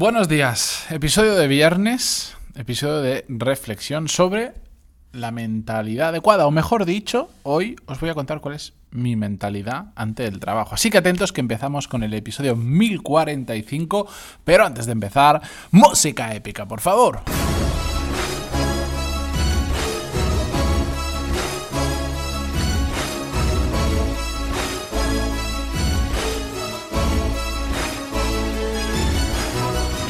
Buenos días, episodio de viernes, episodio de reflexión sobre la mentalidad adecuada, o mejor dicho, hoy os voy a contar cuál es mi mentalidad ante el trabajo. Así que atentos que empezamos con el episodio 1045, pero antes de empezar, música épica, por favor.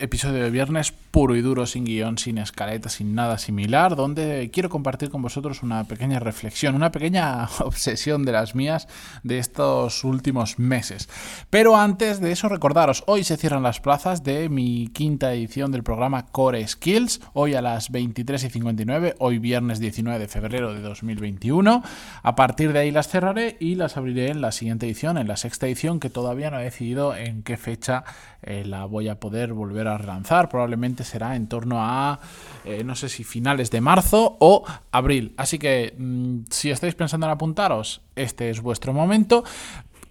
episodio de viernes puro y duro, sin guion, sin escaleta, sin nada similar, donde quiero compartir con vosotros una pequeña reflexión, una pequeña obsesión de las mías de estos últimos meses. Pero antes de eso, recordaros, hoy se cierran las plazas de mi quinta edición del programa Core Skills, hoy a las 23 y 59, hoy viernes 19 de febrero de 2021. A partir de ahí las cerraré y las abriré en la siguiente edición, en la sexta edición, que todavía no he decidido en qué fecha eh, la voy a poder volver a relanzar. Probablemente será en torno a, eh, no sé si finales de marzo o abril. Así que mm, si estáis pensando en apuntaros, este es vuestro momento.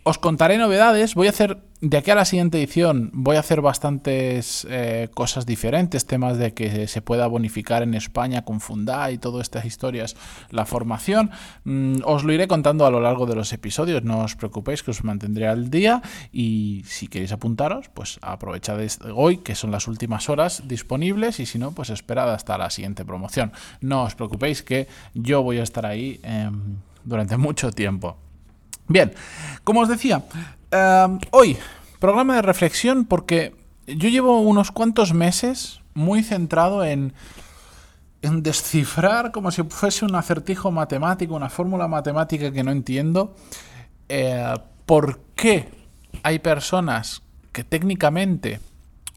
Os contaré novedades. Voy a hacer de aquí a la siguiente edición voy a hacer bastantes eh, cosas diferentes, temas de que se pueda bonificar en España con Funda y todas estas historias, la formación. Mm, os lo iré contando a lo largo de los episodios, no os preocupéis que os mantendré al día y si queréis apuntaros, pues aprovechad hoy, que son las últimas horas disponibles y si no, pues esperad hasta la siguiente promoción. No os preocupéis que yo voy a estar ahí em, durante mucho tiempo. Bien, como os decía, Em, hoy, programa de reflexión porque yo llevo unos cuantos meses muy centrado en, en descifrar como si fuese un acertijo matemático, una fórmula matemática que no entiendo, eh, por qué hay personas que técnicamente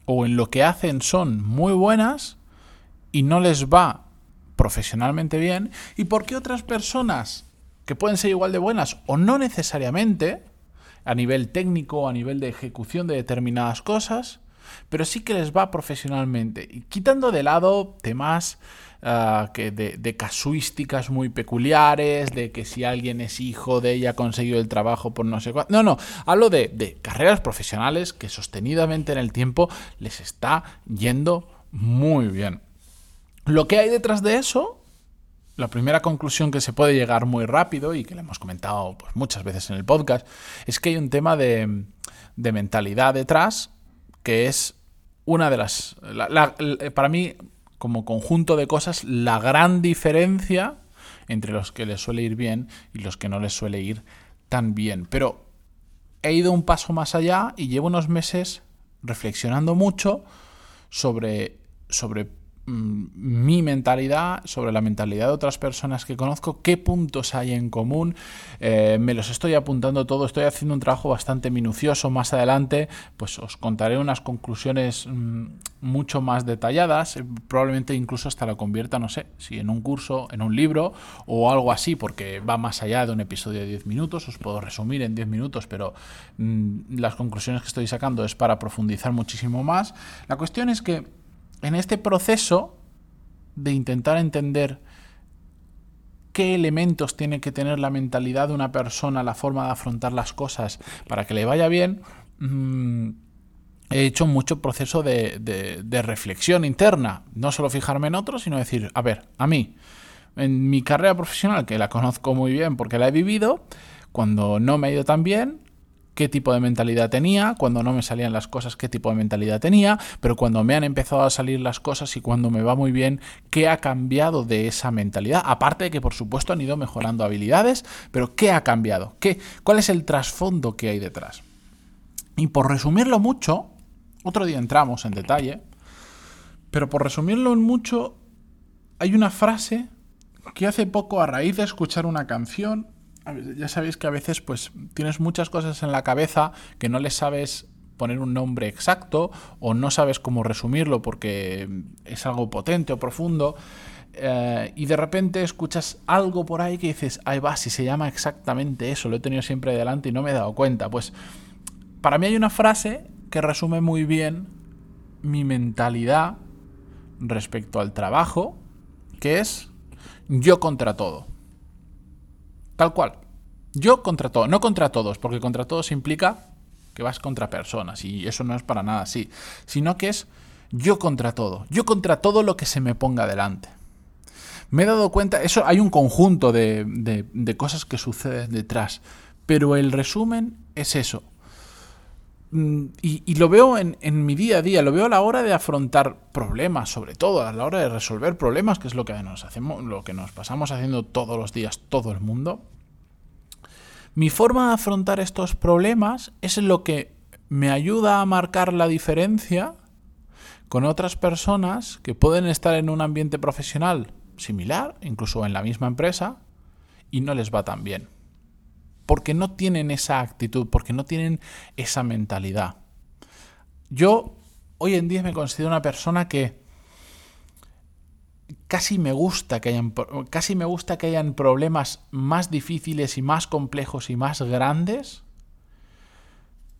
o en lo que hacen son muy buenas y no les va profesionalmente bien, y por qué otras personas que pueden ser igual de buenas o no necesariamente, a nivel técnico, a nivel de ejecución de determinadas cosas, pero sí que les va profesionalmente. Y quitando de lado temas ah, que de, casuísticas muy peculiares, de que si alguien es hijo de ella ha conseguido el trabajo por no sé cuánto. No, no, hablo de, de carreras profesionales que sostenidamente en el tiempo les está yendo muy bien. Lo que hay detrás de eso la primera conclusión que se puede llegar muy rápido y que le hemos comentado pues, muchas veces en el podcast es que hay un tema de, mentalidad detrás que es una de las, para mí, como conjunto de cosas, la gran diferencia entre los que les suele ir bien y los que no les suele ir tan bien. Pero he ido un paso más allá y llevo unos meses reflexionando mucho sobre, sobre mi mentalidad, sobre la mentalidad de otras personas que conozco, qué puntos hay en común. Eh, me los estoy apuntando todo, estoy haciendo un trabajo bastante minucioso. Más adelante, pues os contaré unas conclusiones mm, mucho más detalladas. Eh, probablemente incluso hasta lo convierta, no sé, si en un curso, en un libro o algo así, porque va más allá de un episodio de 10 minutos. Os puedo resumir en 10 minutos, pero mm, las conclusiones que estoy sacando es para profundizar muchísimo más. La cuestión es que en este proceso de intentar entender qué elementos tiene que tener la mentalidad de una persona, la forma de afrontar las cosas para que le vaya bien, mm, he hecho mucho proceso de, de, reflexión interna. No solo fijarme en otros, sino decir, a ver, a mí, en mi carrera profesional, que la conozco muy bien porque la he vivido, cuando no me ha ido tan bien, qué tipo de mentalidad tenía, cuando no me salían las cosas, qué tipo de mentalidad tenía, pero cuando me han empezado a salir las cosas y cuando me va muy bien, qué ha cambiado de esa mentalidad. Aparte de que, por supuesto, han ido mejorando habilidades, pero ¿qué ha cambiado? ¿Qué, ¿Cuál es el trasfondo que hay detrás? Y por resumirlo mucho, otro día entramos en detalle, pero por resumirlo en mucho, hay una frase que hace poco, a raíz de escuchar una canción, ya sabéis que a veces pues tienes muchas cosas en la cabeza que no les sabes poner un nombre exacto o no sabes cómo resumirlo porque es algo potente o profundo eh, y de repente escuchas algo por ahí que dices, ahí va, si se llama exactamente eso, lo he tenido siempre delante y no me he dado cuenta. Pues para mí hay una frase que resume muy bien mi mentalidad respecto al trabajo, que es yo contra todo. Tal cual. Yo contra todo, no contra todos, porque contra todos implica que vas contra personas y eso no es para nada así, sino que es yo contra todo, yo contra todo lo que se me ponga delante. Me he dado cuenta, eso hay un conjunto de, de cosas que suceden detrás, pero el resumen es eso. Mm, y, lo veo en, en, mi día a día, lo veo a la hora de afrontar problemas, sobre todo a la hora de resolver problemas, que es lo que nos hacemos, lo que nos pasamos haciendo todos los días, todo el mundo. Mi forma de afrontar estos problemas es lo que me ayuda a marcar la diferencia con otras personas que pueden estar en un ambiente profesional similar, incluso en la misma empresa, y no les va tan bien porque no tienen esa actitud, porque no tienen esa mentalidad. Yo hoy en día me considero una persona que casi me gusta que hayan casi me gusta que hayan problemas más difíciles y más complejos y más grandes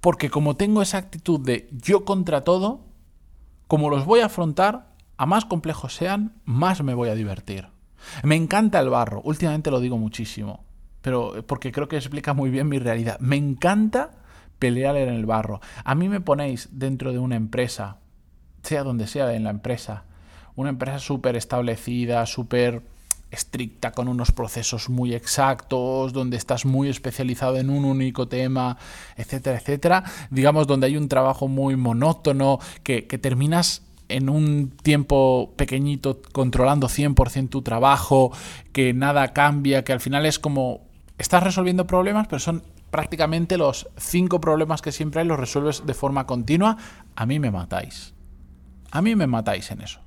porque como tengo esa actitud de yo contra todo, como los voy a afrontar, a más complejos sean, más me voy a divertir. Me encanta el barro, últimamente lo digo muchísimo pero eh, porque creo que explica muy bien mi realidad. Me encanta pelear en el barro. A mí me ponéis dentro de una empresa, sea donde sea en la empresa, una empresa súper establecida, súper estricta, con unos procesos muy exactos, donde estás muy especializado en un único tema, etcétera, etcétera. Digamos, donde hay un trabajo muy monótono, que, que terminas en un tiempo pequeñito controlando 100% tu trabajo, que nada cambia, que al final es como estás resolviendo problemas, pero son prácticamente los cinco problemas que siempre hay, los resuelves de forma continua, a mí me matáis. A mí me matáis en eso.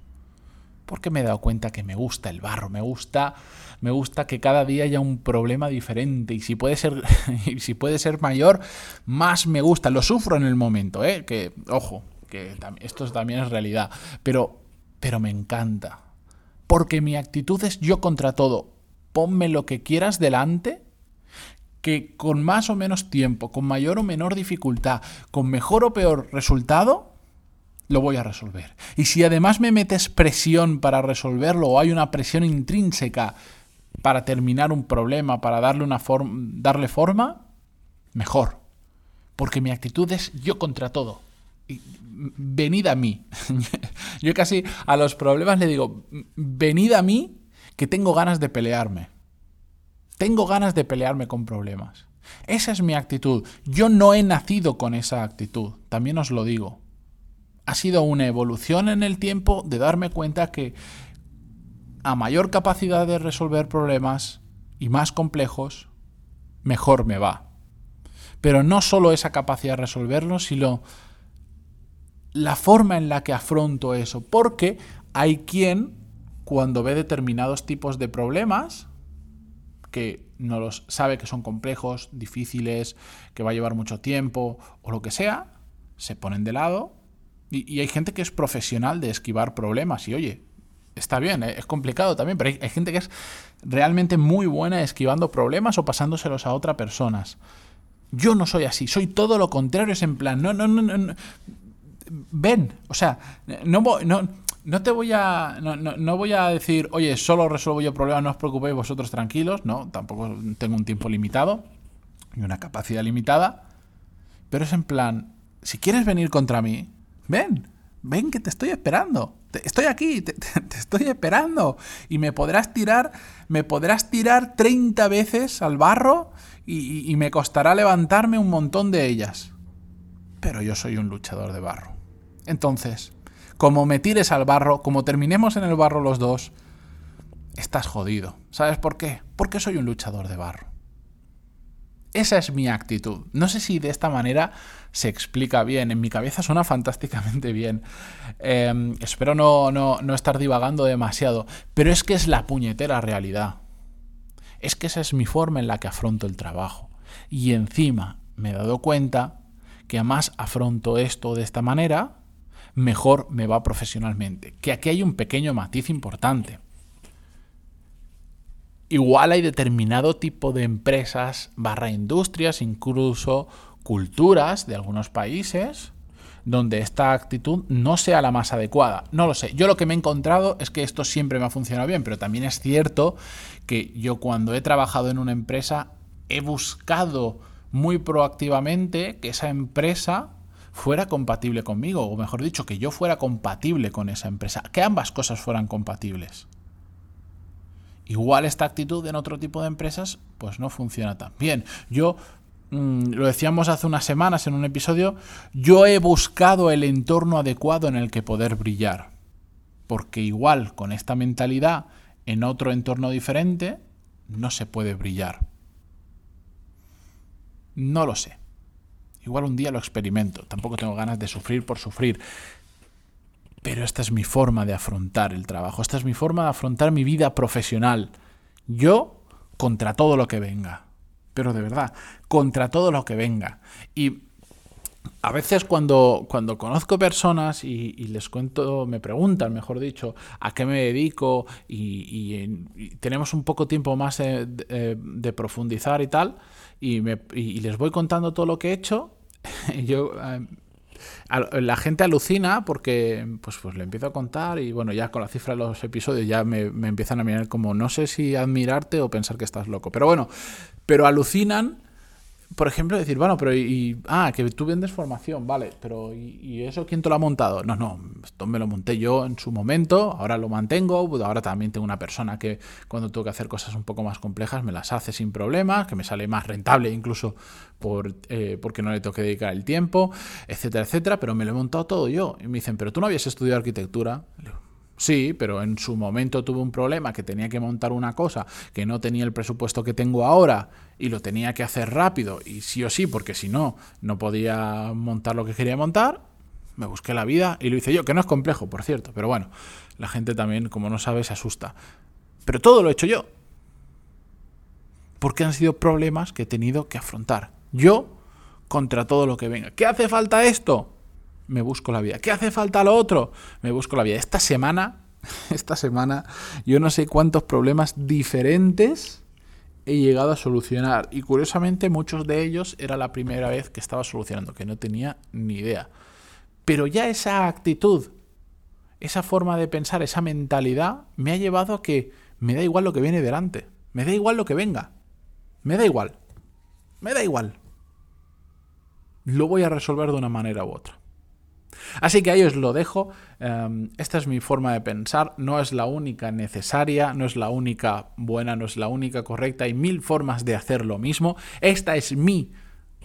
Porque me he dado cuenta que me gusta el barro, me gusta, me gusta que cada día haya un problema diferente y si puede ser, si puede ser mayor, más me gusta. Lo sufro en el momento, ¿eh? que ojo, que esto también es realidad, pero, pero me encanta. Porque mi actitud es yo contra todo. Ponme lo que quieras delante que con más o menos tiempo, con mayor o menor dificultad, con mejor o peor resultado, lo voy a resolver. Y si además me metes presión para resolverlo o hay una presión intrínseca para terminar un problema, para darle, una darle forma, mejor. Porque mi actitud es yo contra todo. venid a mí. yo casi a los problemas le digo, venid a mí que tengo ganas de pelearme. Tengo ganas de pelearme con problemas. Esa es mi actitud. Yo no he nacido con esa actitud, también os lo digo. Ha sido una evolución en el tiempo de darme cuenta que a mayor capacidad de resolver problemas y más complejos, mejor me va. Pero no solo esa capacidad de resolverlos, sino la forma en la que afronto eso. Porque hay quien, cuando ve determinados tipos de problemas, que no los sabe que son complejos, difíciles, que va a llevar mucho tiempo o lo que sea, se ponen de lado. Y, hay gente que es profesional de esquivar problemas y oye, está bien, ¿eh? es complicado también, pero hay, gente que es realmente muy buena esquivando problemas o pasándoselos a otras personas. Yo no soy así, soy todo lo contrario, es en plan, no, no, no, no, ven, o sea, no, no, no te voy a. No, voy a decir, oye, solo resuelvo yo problemas, no os preocupéis vosotros tranquilos. No, tampoco tengo un tiempo limitado y una capacidad limitada. Pero es en plan, si quieres venir contra mí, ven, ven que te estoy esperando. estoy aquí, te, estoy esperando. Y me podrás tirar, me podrás tirar 30 veces al barro y me costará levantarme un montón de ellas. Pero yo soy un luchador de barro. Entonces, como me tires al barro, como terminemos en el barro los dos, estás jodido. ¿Sabes por qué? Porque soy un luchador de barro. Esa es mi actitud. No sé si de esta manera se explica bien. En mi cabeza suena fantásticamente bien. Em, espero no, no estar divagando demasiado. Pero es que es la puñetera realidad. Es que esa es mi forma en la que afronto el trabajo. Y encima me he dado cuenta que además afronto esto de esta manera, mejor me va profesionalmente. Que aquí hay un pequeño matiz importante. Igual hay determinado tipo de empresas barra industrias, incluso culturas de algunos países, donde esta actitud no sea la más adecuada. No lo sé. Yo lo que me he encontrado es que esto siempre me ha funcionado bien, pero también es cierto que yo cuando he trabajado en una empresa he buscado muy proactivamente que esa empresa fuera compatible conmigo, o mejor dicho, que yo fuera compatible con esa empresa, que ambas cosas fueran compatibles. Igual esta actitud en otro tipo de empresas pues no funciona tan bien. Yo mm, lo decíamos hace unas semanas en un episodio, yo he buscado el entorno adecuado en el que poder brillar. Porque igual con esta mentalidad en otro entorno diferente no se puede brillar. No lo sé. Igual un día lo experimento, tampoco tengo ganas de sufrir por sufrir. Pero esta es mi forma de afrontar el trabajo, esta es mi forma de afrontar mi vida profesional. Yo contra todo lo que venga. Pero de verdad, contra todo lo que venga. Y a veces cuando, cuando conozco personas y, les cuento, me preguntan, mejor dicho, a qué me dedico y, tenemos un poco tiempo más de, de profundizar y tal, me, y les voy contando todo lo que he hecho, yo eh, la gente alucina porque pues, pues le empiezo a contar y bueno, ya con la cifra de los episodios ya me, me, empiezan a mirar como no sé si admirarte o pensar que estás loco. Pero bueno, pero alucinan por ejemplo, decir, bueno, pero y, ah, que tú vendes formación, vale, pero ¿y, eso quién te lo ha montado? No, no, esto me lo monté yo en su momento, ahora lo mantengo, ahora también tengo una persona que cuando tengo que hacer cosas un poco más complejas me las hace sin problemas, que me sale más rentable incluso por, eh, porque no le tengo que dedicar el tiempo, etcétera, etcétera, pero me lo he montado todo yo. Y me dicen, pero tú no habías estudiado arquitectura. Sí, pero en su momento tuve un problema que tenía que montar una cosa que no tenía el presupuesto que tengo ahora y lo tenía que hacer rápido y sí o sí, porque si no, no podía montar lo que quería montar. Me busqué la vida y lo hice yo, que no es complejo, por cierto, pero bueno, la gente también, como no sabe, se asusta. Pero todo lo he hecho yo. Porque han sido problemas que he tenido que afrontar. Yo contra todo lo que venga. ¿Qué hace falta esto? Me busco la vida. ¿Qué hace falta lo otro? Me busco la vida. Esta semana, esta semana, yo no sé cuántos problemas diferentes he llegado a solucionar. Y curiosamente, muchos de ellos era la primera vez que estaba solucionando, que no tenía ni idea. Pero ya esa actitud, esa forma de pensar, esa mentalidad, me ha llevado a que me da igual lo que viene delante. Me da igual lo que venga. Me da igual. Me da igual. Lo voy a resolver de una manera u otra. Así que ahí os lo dejo. Em, esta es mi forma de pensar. No es la única necesaria, no es la única buena, no es la única correcta. Hay mil formas de hacer lo mismo. Esta es mi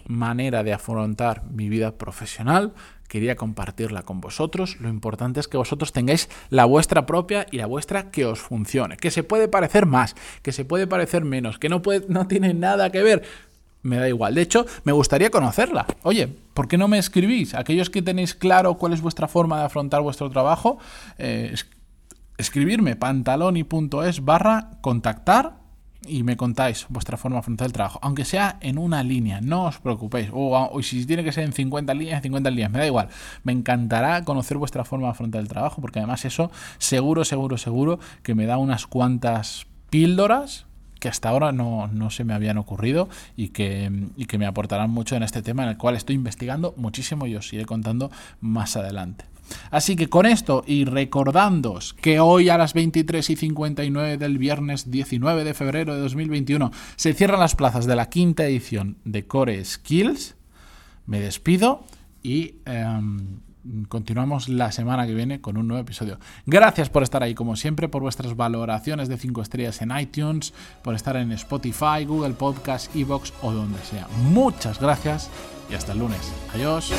manera de afrontar mi vida profesional. Quería compartirla con vosotros. Lo importante es que vosotros tengáis la vuestra propia y la vuestra que os funcione. Que se puede parecer más, que se puede parecer menos, que no, puede, no tiene nada que ver me da igual. De hecho, me gustaría conocerla. Oye, ¿por qué no me escribís? Aquellos que tenéis claro cuál es vuestra forma de afrontar vuestro trabajo, eh, escribirme pantaloni.es barra contactar y me contáis vuestra forma de afrontar el trabajo. Aunque sea en una línea, no os preocupéis. O, si tiene que ser en 50 líneas, 50 líneas, me da igual. Me encantará conocer vuestra forma de afrontar el trabajo, porque además eso seguro, seguro, seguro que me da unas cuantas píldoras que hasta ahora no, se me habían ocurrido y que, que me aportarán mucho en este tema en el cual estoy investigando muchísimo y os iré contando más adelante. Así que con esto y recordándoos que hoy a las 23 y 59 del viernes 19 de febrero de 2021 se cierran las plazas de la quinta edición de Core Skills, me despido y em, continuamos la semana que viene con un nuevo episodio. Gracias por estar ahí, como siempre, por vuestras valoraciones de 5 estrellas en iTunes, por estar en Spotify, Google Podcast, Evox o donde sea. Muchas gracias y hasta el lunes. Adiós.